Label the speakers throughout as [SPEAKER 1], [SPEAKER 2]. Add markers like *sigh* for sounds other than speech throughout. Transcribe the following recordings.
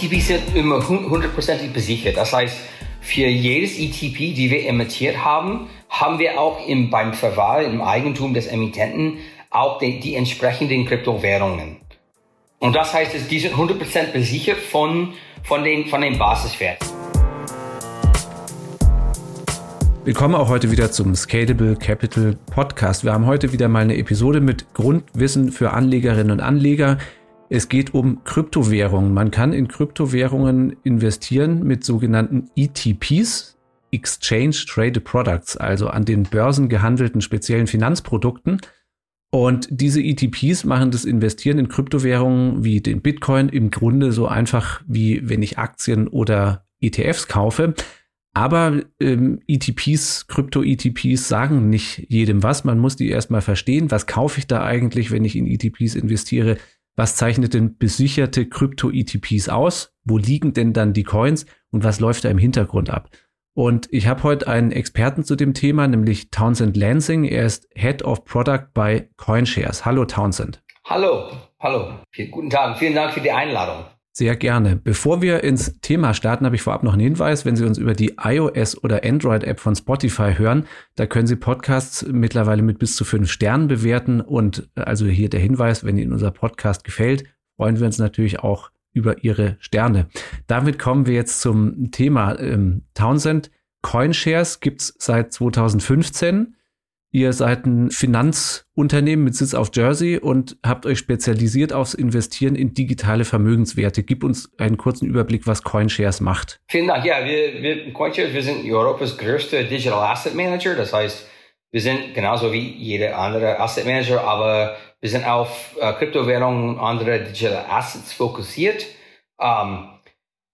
[SPEAKER 1] ETPs sind immer hundertprozentig besichert. Das heißt, für jedes ETP, die wir emittiert haben, haben wir auch im, beim Verwahr, im Eigentum des Emittenten auch die, die entsprechenden Kryptowährungen. Und das heißt, die sind 100% besichert von, von, den, von den Basiswerten.
[SPEAKER 2] Willkommen auch heute wieder zum Scalable Capital Podcast. Wir haben heute wieder mal eine Episode mit Grundwissen für Anlegerinnen und Anleger. Es geht um Kryptowährungen. Man kann in Kryptowährungen investieren mit sogenannten ETPs, Exchange Traded Products, also an den Börsen gehandelten speziellen Finanzprodukten. Und diese ETPs machen das Investieren in Kryptowährungen wie den Bitcoin im Grunde so einfach wie wenn ich Aktien oder ETFs kaufe. Aber ähm, ETPs, Krypto-ETPs sagen nicht jedem was. Man muss die erstmal verstehen. Was kaufe ich da eigentlich, wenn ich in ETPs investiere? Was zeichnet denn besicherte Krypto-ETPs aus? Wo liegen denn dann die Coins und was läuft da im Hintergrund ab? Und ich habe heute einen Experten zu dem Thema, nämlich Townsend Lansing. Er ist Head of Product bei CoinShares. Hallo Townsend.
[SPEAKER 1] Hallo, hallo. Guten Tag. Vielen Dank für die Einladung.
[SPEAKER 2] Sehr gerne. Bevor wir ins Thema starten, habe ich vorab noch einen Hinweis. Wenn Sie uns über die iOS oder Android-App von Spotify hören, da können Sie Podcasts mittlerweile mit bis zu fünf Sternen bewerten. Und äh, also hier der Hinweis, wenn Ihnen unser Podcast gefällt, freuen wir uns natürlich auch über Ihre Sterne. Damit kommen wir jetzt zum Thema ähm, Townsend. CoinShares gibt es seit 2015. Ihr seid ein Finanzunternehmen mit Sitz auf Jersey und habt euch spezialisiert aufs Investieren in digitale Vermögenswerte. Gib uns einen kurzen Überblick, was CoinShares macht.
[SPEAKER 1] Vielen Dank. Ja, wir, wir CoinShares, wir sind Europas größter Digital Asset Manager. Das heißt, wir sind genauso wie jeder andere Asset Manager, aber wir sind auf äh, Kryptowährungen und andere Digital Assets fokussiert. Ähm,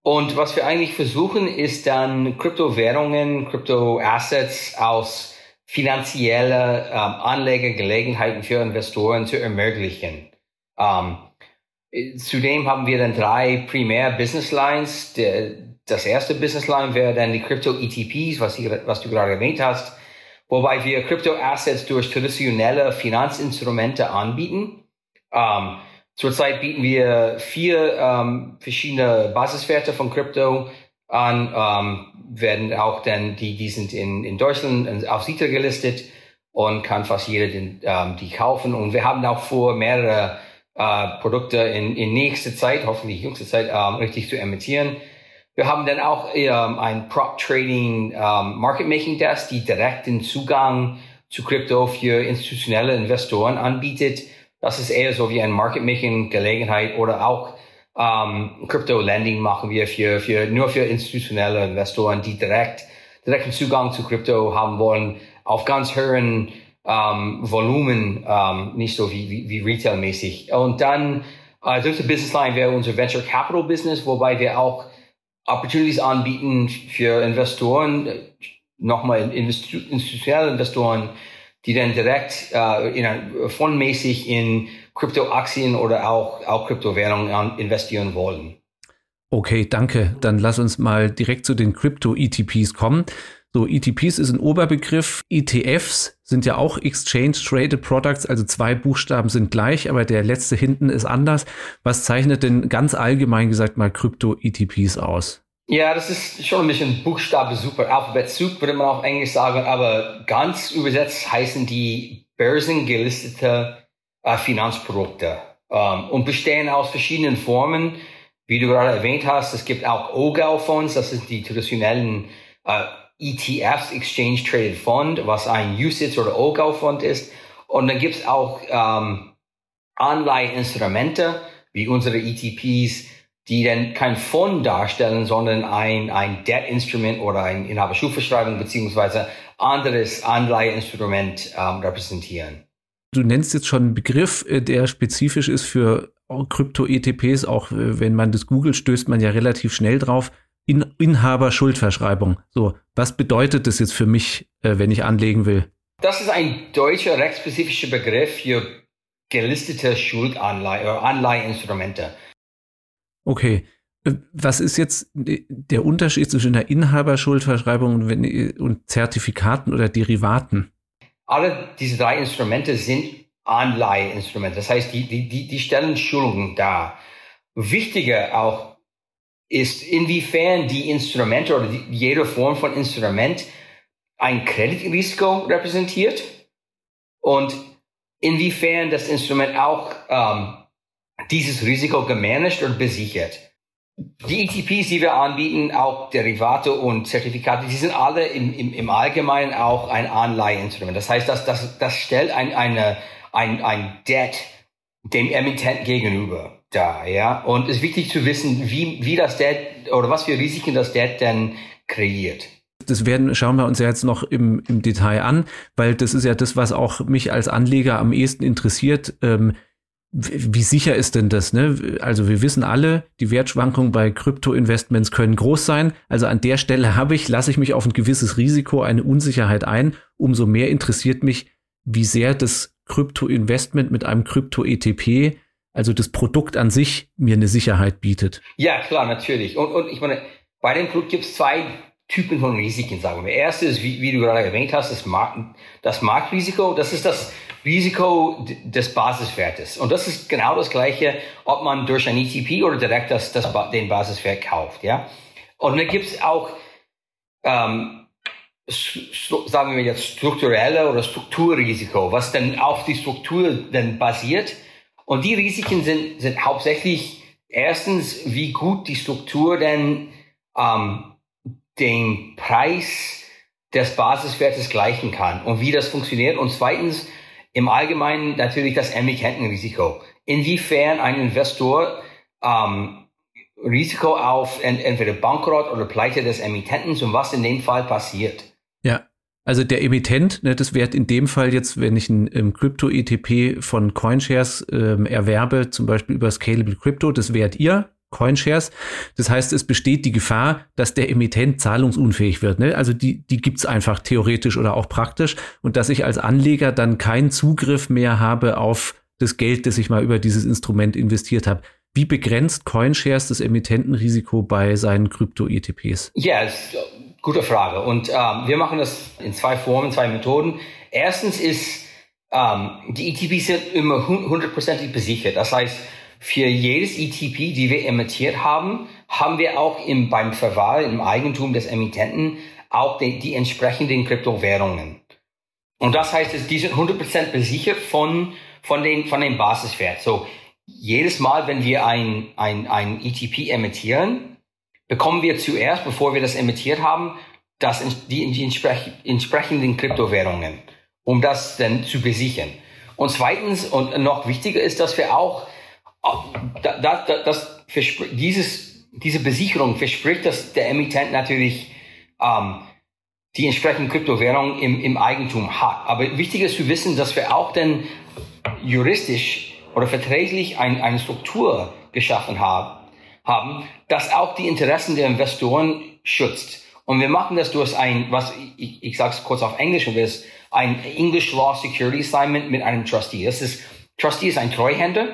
[SPEAKER 1] und was wir eigentlich versuchen, ist dann Kryptowährungen, Kryptoassets aus finanzielle ähm, Anlegegelegenheiten für Investoren zu ermöglichen. Ähm, zudem haben wir dann drei primär Business Lines. Der, das erste Business Line wäre dann die Crypto ETPs, was, ich, was du gerade erwähnt hast, wobei wir Crypto Assets durch traditionelle Finanzinstrumente anbieten. Ähm, zurzeit bieten wir vier ähm, verschiedene Basiswerte von Krypto an, ähm, werden auch dann, die, die sind in, in Deutschland auf Sita gelistet und kann fast jeder den, ähm, die kaufen. Und wir haben auch vor, mehrere äh, Produkte in, in nächster Zeit, hoffentlich jüngste Zeit, ähm, richtig zu emittieren. Wir haben dann auch ähm, ein Prop Trading ähm, Market Making Desk, die direkt den Zugang zu Krypto für institutionelle Investoren anbietet. Das ist eher so wie ein Market Making Gelegenheit oder auch ähm, Crypto Lending machen wir für, für, nur für institutionelle Investoren, die direkt, direkten Zugang zu Krypto haben wollen, auf ganz höheren ähm, Volumen, ähm, nicht so wie, wie, wie Retail-mäßig. Und dann, äh, dritte Business Line wäre unser Venture Capital Business, wobei wir auch Opportunities anbieten für Investoren, nochmal institutionelle Investoren, die dann direkt äh, in, fondmäßig in Kryptoaktien oder auch, auch Kryptowährungen investieren wollen.
[SPEAKER 2] Okay, danke. Dann lass uns mal direkt zu den Krypto-ETPs kommen. So, ETPs ist ein Oberbegriff. ETFs sind ja auch Exchange Traded Products, also zwei Buchstaben sind gleich, aber der letzte hinten ist anders. Was zeichnet denn ganz allgemein gesagt mal Krypto-ETPs aus?
[SPEAKER 1] Ja, das ist schon ein bisschen Buchstabe super. Alphabet Soup würde man auf Englisch sagen, aber ganz übersetzt heißen die börsengelistete äh, Finanzprodukte ähm, und bestehen aus verschiedenen Formen. Wie du gerade erwähnt hast, es gibt auch OGAL-Fonds, das sind die traditionellen äh, ETFs, Exchange Traded Fund, was ein USITS oder OGAL-Fond ist. Und dann gibt es auch ähm, Anleiheinstrumente, wie unsere ETPs, die dann kein Fonds darstellen, sondern ein, ein Debt-Instrument oder ein Inhaberschulverschreibung beziehungsweise anderes Anleiheinstrument ähm, repräsentieren.
[SPEAKER 2] Du nennst jetzt schon einen Begriff, äh, der spezifisch ist für Krypto-ETPs, auch äh, wenn man das googelt, stößt man ja relativ schnell drauf. In Inhaber-Schuldverschreibung. So, was bedeutet das jetzt für mich, äh, wenn ich anlegen will?
[SPEAKER 1] Das ist ein deutscher rechtsspezifischer Begriff für gelistete Schuldanleihe oder Anleiheinstrumente.
[SPEAKER 2] Okay. Was ist jetzt der Unterschied zwischen einer Inhaberschuldverschreibung und Zertifikaten oder Derivaten?
[SPEAKER 1] alle diese drei Instrumente sind Anleiheinstrumente. Das heißt, die, die, die, stellen Schulungen dar. Wichtiger auch ist, inwiefern die Instrumente oder die, jede Form von Instrument ein Kreditrisiko repräsentiert und inwiefern das Instrument auch ähm, dieses Risiko gemanagt und besichert. Die ETPs, die wir anbieten, auch Derivate und Zertifikate, die sind alle im, im, im Allgemeinen auch ein Anleiheinstrument. Das heißt, das, das, das stellt ein, eine, ein, ein Debt dem Emittent gegenüber da, ja. Und es ist wichtig zu wissen, wie, wie das Debt oder was für Risiken das Debt denn kreiert.
[SPEAKER 2] Das werden, schauen wir uns ja jetzt noch im, im Detail an, weil das ist ja das, was auch mich als Anleger am ehesten interessiert. Ähm, wie sicher ist denn das? Ne? Also wir wissen alle, die Wertschwankungen bei Krypto-Investments können groß sein. Also an der Stelle habe ich, lasse ich mich auf ein gewisses Risiko, eine Unsicherheit ein. Umso mehr interessiert mich, wie sehr das Krypto-Investment mit einem Krypto-ETP, also das Produkt an sich, mir eine Sicherheit bietet.
[SPEAKER 1] Ja, klar, natürlich. Und, und ich meine, bei dem Produkt gibt es zwei Typen von Risiken, sagen wir. Erstes, wie, wie du gerade erwähnt hast, das, Markt, das Marktrisiko. Das ist das Risiko des Basiswertes. Und das ist genau das Gleiche, ob man durch ein ETP oder direkt das, das, den Basiswert kauft. Ja? Und dann gibt es auch, ähm, sagen wir jetzt, strukturelle oder Strukturrisiko, was dann auf die Struktur dann basiert. Und die Risiken sind, sind hauptsächlich erstens, wie gut die Struktur denn ähm, den Preis des Basiswertes gleichen kann und wie das funktioniert. Und zweitens, im Allgemeinen natürlich das Emittentenrisiko. Inwiefern ein Investor ähm, Risiko auf ent entweder Bankrott oder Pleite des Emittenten und was in dem Fall passiert.
[SPEAKER 2] Ja, also der Emittent, ne, das wäre in dem Fall jetzt, wenn ich ein Krypto-ETP von CoinShares ähm, erwerbe, zum Beispiel über Scalable Crypto, das wärt ihr, CoinShares. Das heißt, es besteht die Gefahr, dass der Emittent zahlungsunfähig wird. Ne? Also die, die gibt's einfach theoretisch oder auch praktisch und dass ich als Anleger dann keinen Zugriff mehr habe auf das Geld, das ich mal über dieses Instrument investiert habe. Wie begrenzt CoinShares das Emittentenrisiko bei seinen Krypto-ETPs?
[SPEAKER 1] Ja, yes, gute Frage. Und ähm, wir machen das in zwei Formen, zwei Methoden. Erstens ist, ähm, die ETPs sind immer hundertprozentig besichert. Das heißt, für jedes ETP, die wir emittiert haben, haben wir auch im, beim Verwahr im Eigentum des Emittenten auch die, die entsprechenden Kryptowährungen. Und das heißt, die sind 100% besichert von, von den, von dem Basiswert. So, jedes Mal, wenn wir ein, ein, ein ETP emittieren, bekommen wir zuerst, bevor wir das emittiert haben, das, die, die entsprechenden Kryptowährungen, um das dann zu besichern. Und zweitens, und noch wichtiger ist, dass wir auch da, da, das dieses, diese Besicherung verspricht, dass der Emittent natürlich ähm, die entsprechende Kryptowährung im, im Eigentum hat. Aber wichtig ist zu wissen, dass wir auch dann juristisch oder verträglich ein, eine Struktur geschaffen haben, haben, das auch die Interessen der Investoren schützt. Und wir machen das durch ein, was ich, ich sage es kurz auf Englisch, ist ein English Law Security Assignment mit einem Trustee. Das ist, Trustee ist ein Treuhänder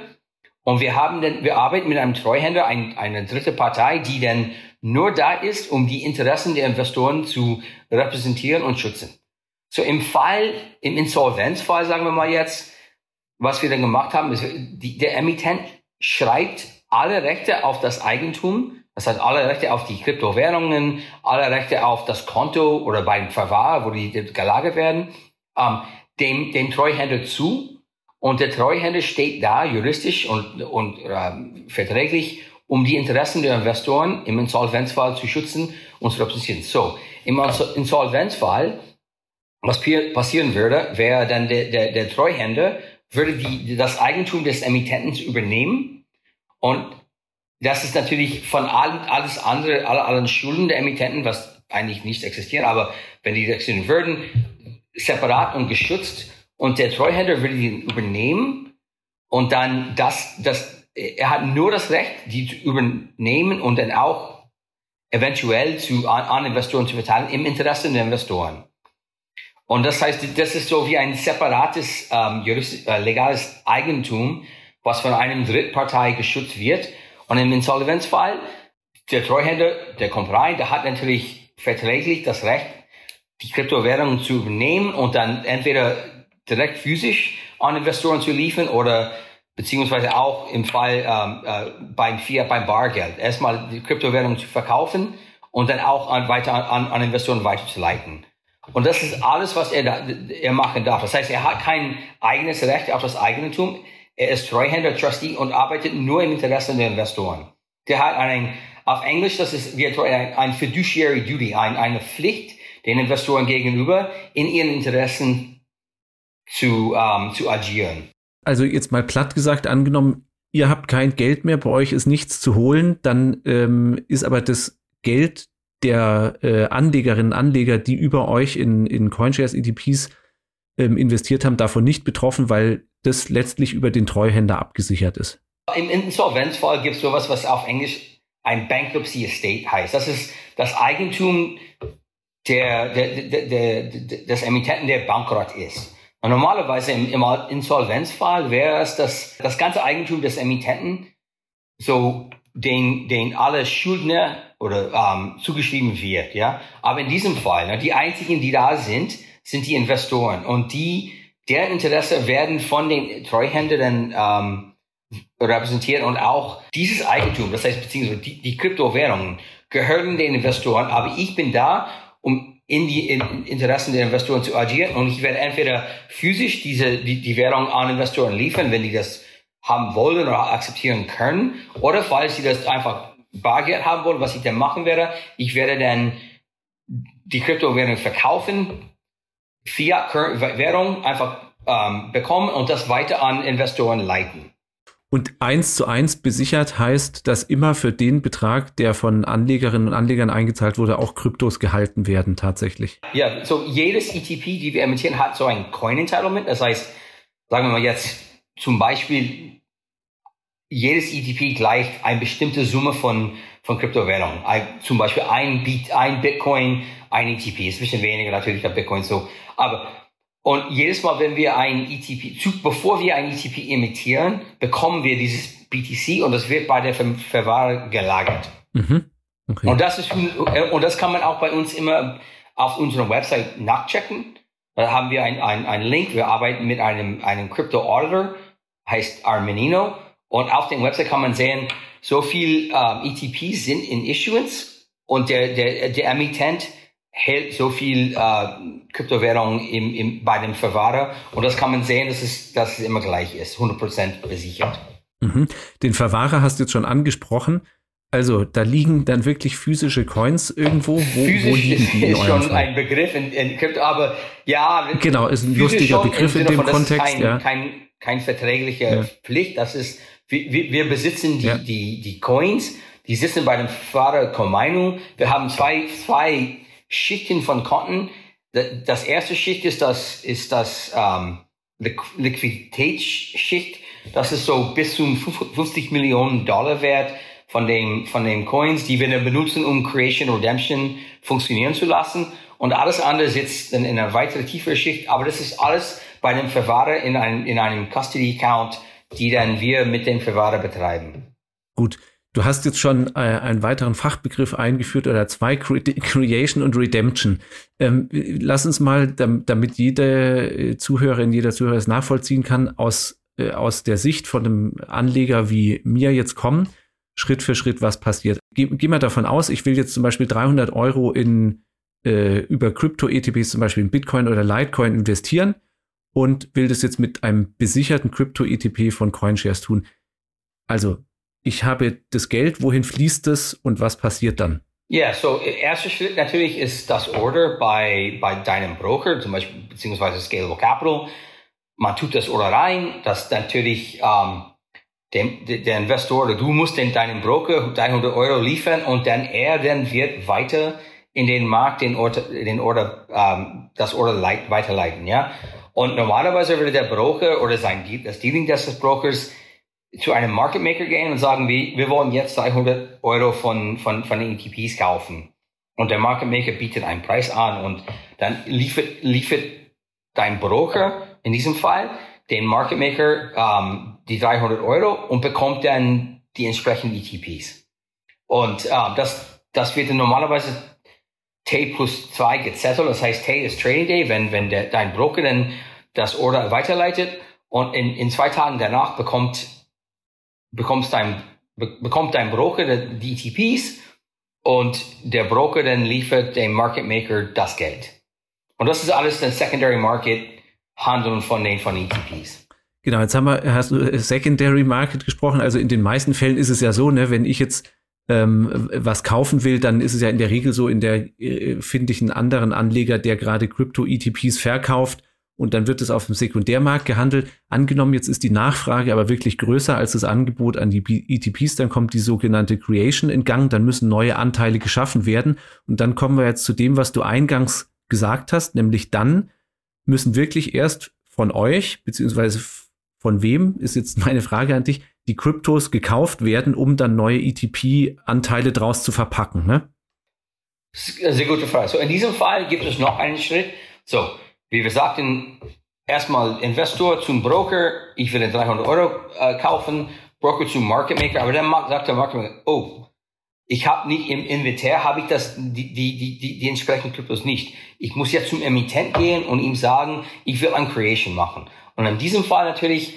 [SPEAKER 1] und wir haben denn, wir arbeiten mit einem Treuhänder, ein, eine dritte Partei, die denn nur da ist, um die Interessen der Investoren zu repräsentieren und schützen. So im Fall, im Insolvenzfall, sagen wir mal jetzt, was wir dann gemacht haben, ist, die, der Emittent schreibt alle Rechte auf das Eigentum, das heißt alle Rechte auf die Kryptowährungen, alle Rechte auf das Konto oder beim Verwahr, wo die gelagert werden, ähm, dem, dem Treuhänder zu und der Treuhänder steht da juristisch und, und äh, verträglich, um die Interessen der Investoren im Insolvenzfall zu schützen und zu repräsentieren. So, im Insolvenzfall, was passieren würde, wäre dann der, der, der Treuhänder, würde die, das Eigentum des Emittenten übernehmen und das ist natürlich von allen, alles andere, alle, allen Schulden der Emittenten, was eigentlich nicht existieren, aber wenn die existieren würden, separat und geschützt und der Treuhänder würde ihn übernehmen und dann das, das, er hat nur das Recht, die zu übernehmen und dann auch eventuell zu, an, an Investoren zu verteilen im Interesse der Investoren. Und das heißt, das ist so wie ein separates ähm, juristisch, äh, legales Eigentum, was von einem Drittpartei geschützt wird. Und im Insolvenzfall, der Treuhänder, der kommt rein, der hat natürlich verträglich das Recht, die Kryptowährungen zu übernehmen und dann entweder direkt physisch an Investoren zu liefern oder beziehungsweise auch im Fall ähm, äh, beim Fiat, beim Bargeld. Erstmal die Kryptowährung zu verkaufen und dann auch an, weiter an, an Investoren weiterzuleiten. Und das ist alles, was er, da, er machen darf. Das heißt, er hat kein eigenes Recht auf das Eigentum. Er ist Treuhänder, Trustee und arbeitet nur im Interesse der Investoren. Der hat ein, auf Englisch, das ist wie ein, ein Fiduciary Duty, ein, eine Pflicht den Investoren gegenüber, in ihren Interessen zu, ähm, zu agieren.
[SPEAKER 2] Also jetzt mal platt gesagt, angenommen, ihr habt kein Geld mehr, bei euch ist nichts zu holen, dann ähm, ist aber das Geld der äh, Anlegerinnen und Anleger, die über euch in, in Coinshares ETPs ähm, investiert haben, davon nicht betroffen, weil das letztlich über den Treuhänder abgesichert ist.
[SPEAKER 1] Im Insolvenzfall gibt es sowas, was auf Englisch ein Bankruptcy Estate heißt. Das ist das Eigentum der, der, der, der, des Emittenten, der bankrott ist. Und normalerweise im, im Insolvenzfall wäre es das, das ganze Eigentum des Emittenten, so den, den alle Schuldner oder ähm, zugeschrieben wird. Ja, aber in diesem Fall, ne, die einzigen, die da sind, sind die Investoren und die, deren Interesse werden von den Treuhändern ähm, repräsentiert und auch dieses Eigentum, das heißt beziehungsweise die, die Kryptowährungen gehören den Investoren, aber ich bin da, um in die in Interessen der Investoren zu agieren und ich werde entweder physisch diese die, die Währung an Investoren liefern, wenn die das haben wollen oder akzeptieren können, oder falls sie das einfach Bargeld haben wollen, was ich dann machen werde, ich werde dann die Kryptowährung verkaufen, Fiat-Währung einfach ähm, bekommen und das weiter an Investoren leiten.
[SPEAKER 2] Und eins zu eins besichert heißt, dass immer für den Betrag, der von Anlegerinnen und Anlegern eingezahlt wurde, auch Kryptos gehalten werden tatsächlich.
[SPEAKER 1] Ja, so jedes ETP, die wir emittieren, hat so ein Coin Entitlement. Das heißt, sagen wir mal jetzt zum Beispiel, jedes ETP gleicht eine bestimmte Summe von, von Kryptowährungen. Zum Beispiel ein, Bit, ein Bitcoin, ein ETP. Ist ein bisschen weniger natürlich der Bitcoin so. Aber und jedes Mal, wenn wir ein ETP, bevor wir ein ETP emittieren, bekommen wir dieses BTC und das wird bei der Ver Verwahrung gelagert. Mhm. Okay. Und das ist, und das kann man auch bei uns immer auf unserer Website nachchecken. Da haben wir einen ein Link. Wir arbeiten mit einem, einem Crypto Auditor, heißt Armenino. Und auf der Website kann man sehen, so viel ähm, ETPs sind in Issuance und der, der, der Emittent hält so viel äh, Kryptowährung im, im, bei dem Verwahrer und das kann man sehen, dass es, dass es immer gleich ist, 100% besichert.
[SPEAKER 2] Mhm. Den Verwahrer hast du jetzt schon angesprochen. Also da liegen dann wirklich physische Coins irgendwo.
[SPEAKER 1] Wo, Physisch wo liegen die ist schon Fall? ein Begriff in, in Krypto, aber ja.
[SPEAKER 2] Genau, ist ein lustiger Begriff in dem von, Kontext.
[SPEAKER 1] Kein,
[SPEAKER 2] ja.
[SPEAKER 1] kein, kein verträgliche ja. Pflicht. Das ist, wir, wir besitzen die, ja. die, die Coins, die sitzen bei dem Fahrer Komainu. Wir haben zwei, zwei Schichten von Konten. Das erste Schicht ist das, ist das ähm, Liquiditätsschicht. Das ist so bis zu 50 Millionen Dollar wert von den, von den Coins, die wir dann benutzen, um Creation Redemption funktionieren zu lassen. Und alles andere sitzt dann in einer weiteren tieferen Schicht. Aber das ist alles bei dem Verwahrer in einem, in einem Custody Account, die dann wir mit dem Verwahrer betreiben.
[SPEAKER 2] Gut. Du hast jetzt schon äh, einen weiteren Fachbegriff eingeführt oder zwei, *laughs* Creation und Redemption. Ähm, lass uns mal, damit jede äh, Zuhörerin, jeder Zuhörer es nachvollziehen kann, aus, äh, aus der Sicht von einem Anleger wie mir jetzt kommen, Schritt für Schritt, was passiert. Geh, geh mal davon aus, ich will jetzt zum Beispiel 300 Euro in, äh, über Krypto-ETPs, zum Beispiel in Bitcoin oder Litecoin investieren und will das jetzt mit einem besicherten Krypto-ETP von CoinShares tun. Also ich habe das Geld, wohin fließt es und was passiert dann?
[SPEAKER 1] Ja, yeah, so erster Schritt natürlich ist das Order bei, bei deinem Broker, zum Beispiel beziehungsweise Scalable Capital. Man tut das Order rein, das natürlich ähm, dem, der Investor oder du musst den, deinem Broker 300 Euro liefern und dann er dann wird weiter in den Markt den Order, den Order ähm, das Order leit, weiterleiten, ja. Und normalerweise würde der Broker oder sein das Dealing des Brokers zu einem Market Maker gehen und sagen, wir, wir wollen jetzt 300 Euro von, von, von den ETPs kaufen. Und der Market Maker bietet einen Preis an und dann liefert, liefert dein Broker in diesem Fall den Market Maker ähm, die 300 Euro und bekommt dann die entsprechenden ETPs. Und äh, das, das wird dann normalerweise T plus 2 gezettelt. Das heißt, T ist Trading Day, wenn, wenn der, dein Broker dann das Order weiterleitet Und in, in zwei Tagen danach bekommt, bekommst dein, bekommt dein Broker die ETPs und der Broker dann liefert dem Market Maker das Geld. Und das ist alles ein Secondary Market Handeln von den von ETPs.
[SPEAKER 2] Genau, jetzt haben wir, hast du Secondary Market gesprochen. Also in den meisten Fällen ist es ja so, ne, wenn ich jetzt ähm, was kaufen will, dann ist es ja in der Regel so, in der äh, finde ich einen anderen Anleger, der gerade Krypto-ETPs verkauft und dann wird es auf dem Sekundärmarkt gehandelt. Angenommen, jetzt ist die Nachfrage aber wirklich größer als das Angebot an die ETPs, dann kommt die sogenannte Creation in Gang, dann müssen neue Anteile geschaffen werden und dann kommen wir jetzt zu dem, was du eingangs gesagt hast, nämlich dann müssen wirklich erst von euch, beziehungsweise von wem, ist jetzt meine Frage an dich, die Kryptos gekauft werden, um dann neue ETP-Anteile draus zu verpacken, ne?
[SPEAKER 1] Sehr gute Frage. So, in diesem Fall gibt es noch einen Schritt. So, wie wir sagten, erstmal Investor zum Broker, ich will 300 Euro äh, kaufen, Broker zum Market Maker, aber dann sagt der Market Maker, oh, ich habe nicht im Inventar, habe ich das, die, die, die, die, entsprechenden Kryptos nicht. Ich muss jetzt zum Emittent gehen und ihm sagen, ich will ein Creation machen. Und in diesem Fall natürlich,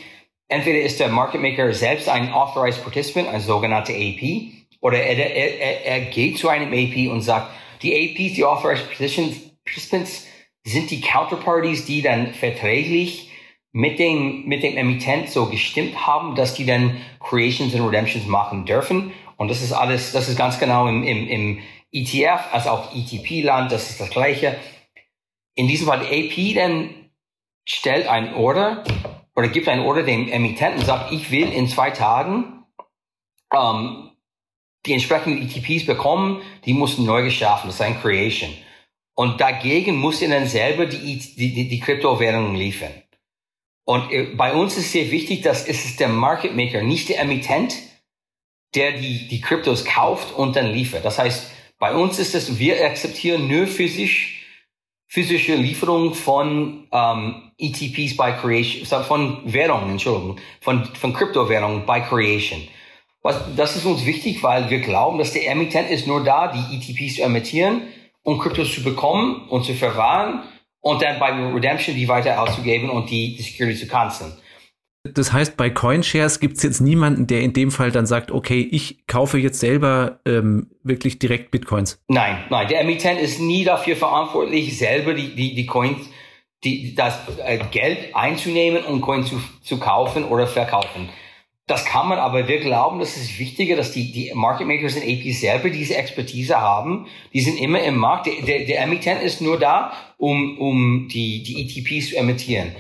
[SPEAKER 1] entweder ist der Market Maker selbst ein Authorized Participant, ein sogenannter AP, oder er, er, er, er geht zu einem AP und sagt, die APs, die Authorized Participants, sind die Counterparties, die dann verträglich mit dem, mit dem Emittent so gestimmt haben, dass die dann Creations und Redemptions machen dürfen. Und das ist alles, das ist ganz genau im, im, im ETF, als auch ETP-Land, das ist das Gleiche. In diesem Fall, AP dann stellt ein Order oder gibt ein Order dem Emittenten und sagt, ich will in zwei Tagen ähm, die entsprechenden ETPs bekommen, die mussten neu geschaffen, das ist ein Creation. Und dagegen muss er dann selber die, die, die, die Kryptowährungen liefern. Und äh, bei uns ist sehr wichtig, dass es ist der Market Maker, nicht der Emittent, der die, die Kryptos kauft und dann liefert. Das heißt, bei uns ist es, wir akzeptieren nur physisch, physische Lieferung von ähm, ETPs by Creation, von Währungen, Entschuldigung, von, von Kryptowährungen by Creation. Was, das ist uns wichtig, weil wir glauben, dass der Emittent ist nur da, die ETPs zu emittieren, um Kryptos zu bekommen und zu verwahren und dann bei Redemption die weiter auszugeben und die, die Security zu canceln.
[SPEAKER 2] Das heißt, bei CoinShares gibt es jetzt niemanden, der in dem Fall dann sagt, okay, ich kaufe jetzt selber ähm, wirklich direkt Bitcoins.
[SPEAKER 1] Nein, nein, der Emittent ist nie dafür verantwortlich, selber die, die, die Coins, die, das äh, Geld einzunehmen und Coins zu, zu kaufen oder verkaufen. Das kann man, aber wir glauben, das ist wichtiger, dass die, die Market Makers und APs selber diese Expertise haben. Die sind immer im Markt. Der, der, der Emittent ist nur da, um, um die, die ETPs zu emittieren.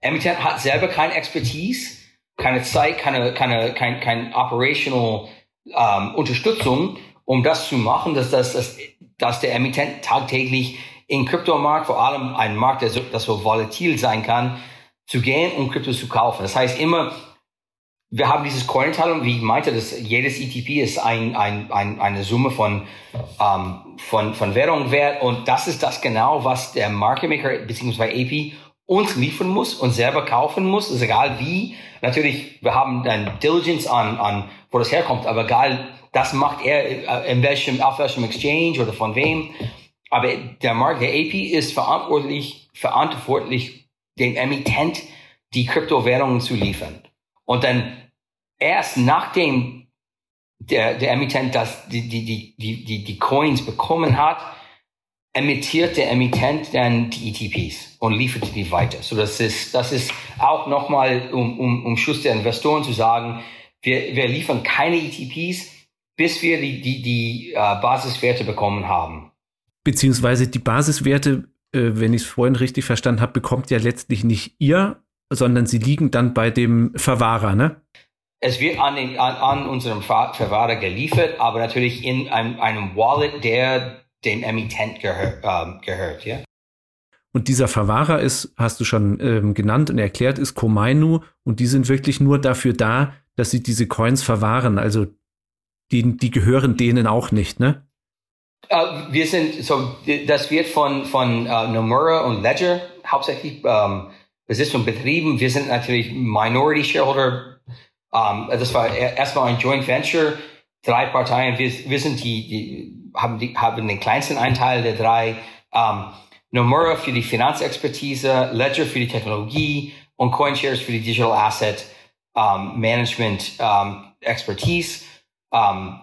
[SPEAKER 1] Emittent hat selber keine Expertise, keine Zeit, keine, keine, kein, kein operational ähm, Unterstützung, um das zu machen, dass, das, dass, dass der Emittent tagtäglich in Kryptomarkt, vor allem ein Markt, der so, das so volatil sein kann, zu gehen und Kryptos zu kaufen. Das heißt immer, wir haben dieses Cointeilung, wie ich meinte, dass jedes ETP ist ein, ein, ein, eine Summe von, ähm, von, von Währung wert und das ist das genau, was der Market Maker bzw. AP uns liefern muss und selber kaufen muss, ist egal wie. Natürlich, wir haben dann Diligence an, an wo das herkommt, aber egal, das macht er äh, in welchem, auf welchem Exchange oder von wem. Aber der Markt, der AP ist verantwortlich, verantwortlich, dem Emittent die Kryptowährungen zu liefern. Und dann erst nachdem der, der Emittent das, die, die, die, die, die, Coins bekommen hat, emittiert der Emittent dann die ETPs und liefert die weiter. So das ist, das ist auch nochmal, um, um, um Schluss der Investoren zu sagen, wir, wir liefern keine ETPs, bis wir die, die, die äh, Basiswerte bekommen haben.
[SPEAKER 2] Beziehungsweise die Basiswerte, äh, wenn ich es vorhin richtig verstanden habe, bekommt ja letztlich nicht ihr, sondern sie liegen dann bei dem Verwahrer, ne?
[SPEAKER 1] Es wird an, den, an, an unserem Verwahrer geliefert, aber natürlich in einem, einem Wallet, der dem Emittent gehör, ähm, gehört, ja.
[SPEAKER 2] Und dieser Verwahrer ist, hast du schon ähm, genannt und erklärt, ist Komainu und die sind wirklich nur dafür da, dass sie diese Coins verwahren. Also die, die gehören denen auch nicht, ne?
[SPEAKER 1] Uh, wir sind, so, das wird von, von uh, Nomura und Ledger hauptsächlich um, besitzt und betrieben. Wir sind natürlich Minority Shareholder. Um, das war erstmal ein Joint Venture. Drei Parteien. Wir, wir sind die, die haben, die, haben den kleinsten Anteil der drei. Ähm, Nomura für die Finanzexpertise, Ledger für die Technologie und CoinShares für die Digital Asset um, Management um, Expertise. Um,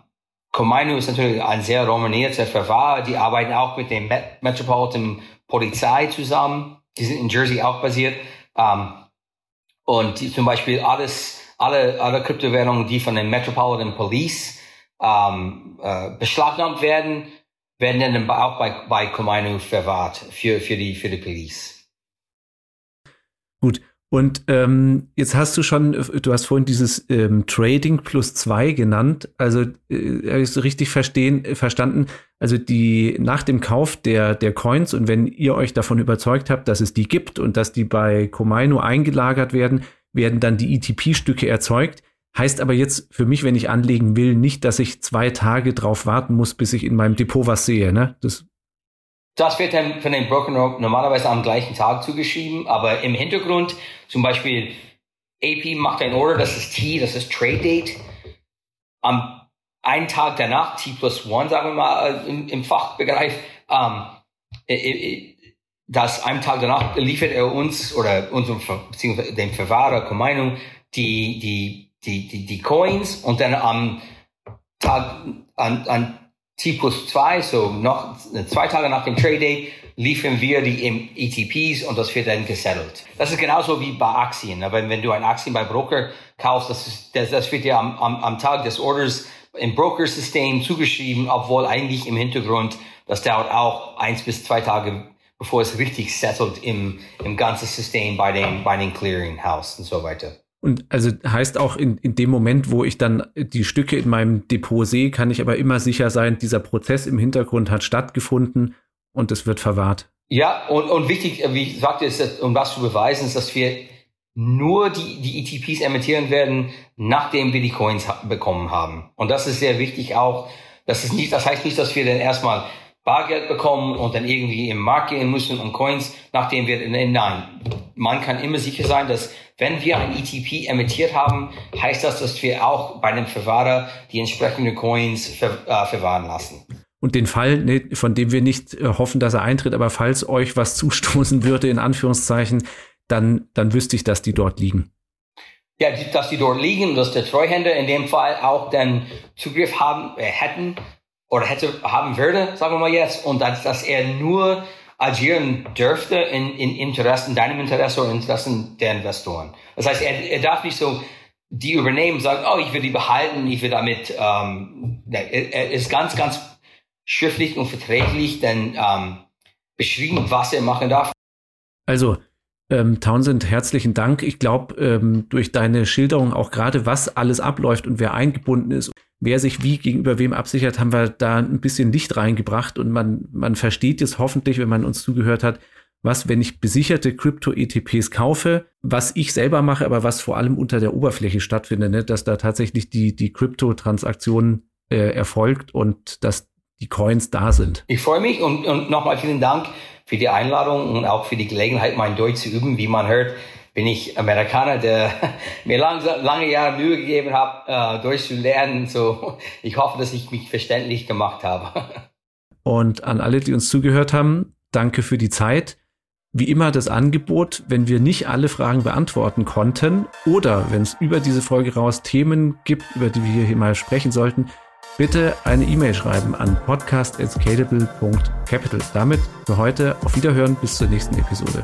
[SPEAKER 1] Komainu ist natürlich ein sehr renommierter Verwahrer. Die arbeiten auch mit dem Met Metropolitan Polizei zusammen. Die sind in Jersey auch basiert. Um, und die, zum Beispiel alles, alle, alle Kryptowährungen, die von den Metropolitan Police um, äh, beschlagnahmt werden, werden dann auch bei, bei Komainu verwahrt für, für, die, für die Police.
[SPEAKER 2] Gut. Und ähm, jetzt hast du schon, du hast vorhin dieses ähm, Trading plus zwei genannt. Also äh, habe ich so richtig verstehen, äh, verstanden. Also die nach dem Kauf der, der Coins und wenn ihr euch davon überzeugt habt, dass es die gibt und dass die bei Komainu eingelagert werden, werden dann die ETP-Stücke erzeugt. Heißt aber jetzt für mich, wenn ich anlegen will, nicht, dass ich zwei Tage drauf warten muss, bis ich in meinem Depot was sehe. Ne?
[SPEAKER 1] Das, das wird dann von den Broker normalerweise am gleichen Tag zugeschrieben, aber im Hintergrund, zum Beispiel AP macht ein Order, das ist T, das ist Trade Date. Am einen Tag danach, T plus one, sagen wir mal im, im Fachbegriff, ähm, dass einem Tag danach liefert er uns oder unserem beziehungsweise dem Verwahrer Kommeinung die die die, die, die Coins und dann am Tag, an, an T plus zwei, so noch zwei Tage nach dem Trade Day, liefern wir die ETPs und das wird dann gesettelt. Das ist genauso wie bei Aktien. Wenn, wenn du ein Aktien bei Broker kaufst, das, ist, das, das wird dir am, am, am Tag des Orders im Broker-System zugeschrieben, obwohl eigentlich im Hintergrund, das dauert auch eins bis zwei Tage, bevor es richtig settelt im, im ganzen System bei den, bei den Clearinghouse und so weiter.
[SPEAKER 2] Und also heißt auch in, in dem Moment, wo ich dann die Stücke in meinem Depot sehe, kann ich aber immer sicher sein, dieser Prozess im Hintergrund hat stattgefunden und es wird verwahrt.
[SPEAKER 1] Ja, und, und wichtig, wie ich sagte, ist, um das zu beweisen, ist, dass wir nur die, die ETPs emittieren werden, nachdem wir die Coins bekommen haben. Und das ist sehr wichtig auch. Das ist nicht, das heißt nicht, dass wir dann erstmal Bargeld bekommen und dann irgendwie im Markt gehen müssen und Coins, nachdem wir, nein. Man kann immer sicher sein, dass wenn wir ein ETP emittiert haben, heißt das, dass wir auch bei einem Verwahrer die entsprechenden Coins ver, äh, verwahren lassen.
[SPEAKER 2] Und den Fall, ne, von dem wir nicht äh, hoffen, dass er eintritt, aber falls euch was *laughs* zustoßen würde, in Anführungszeichen, dann, dann wüsste ich, dass die dort liegen.
[SPEAKER 1] Ja, dass die dort liegen, dass der Treuhänder in dem Fall auch dann Zugriff haben, äh, hätten oder hätte haben würde, sagen wir mal jetzt, und dass, dass er nur agieren dürfte in, in Interessen, deinem Interesse oder Interessen der Investoren. Das heißt, er, er darf nicht so die übernehmen, sagen, oh, ich will die behalten, ich will damit, ähm, er, er ist ganz, ganz schriftlich und verträglich dann ähm, beschrieben, was er machen darf.
[SPEAKER 2] Also, ähm, Townsend, herzlichen Dank. Ich glaube, ähm, durch deine Schilderung auch gerade, was alles abläuft und wer eingebunden ist wer sich wie gegenüber wem absichert, haben wir da ein bisschen Licht reingebracht und man, man versteht jetzt hoffentlich, wenn man uns zugehört hat, was, wenn ich besicherte Krypto-ETPs kaufe, was ich selber mache, aber was vor allem unter der Oberfläche stattfindet, ne? dass da tatsächlich die, die Krypto-Transaktion äh, erfolgt und dass die Coins da sind.
[SPEAKER 1] Ich freue mich und, und nochmal vielen Dank für die Einladung und auch für die Gelegenheit, mein Deutsch zu üben. Wie man hört, bin ich Amerikaner, der *laughs* mir lang, lange Jahre Mühe gegeben hat, äh, Deutsch zu lernen. So, *laughs* ich hoffe, dass ich mich verständlich gemacht habe. *laughs*
[SPEAKER 2] Und an alle, die uns zugehört haben, danke für die Zeit. Wie immer das Angebot, wenn wir nicht alle Fragen beantworten konnten oder wenn es über diese Folge raus Themen gibt, über die wir hier mal sprechen sollten, bitte eine E-Mail schreiben an podcast.scalable.capital. Damit für heute auf Wiederhören bis zur nächsten Episode.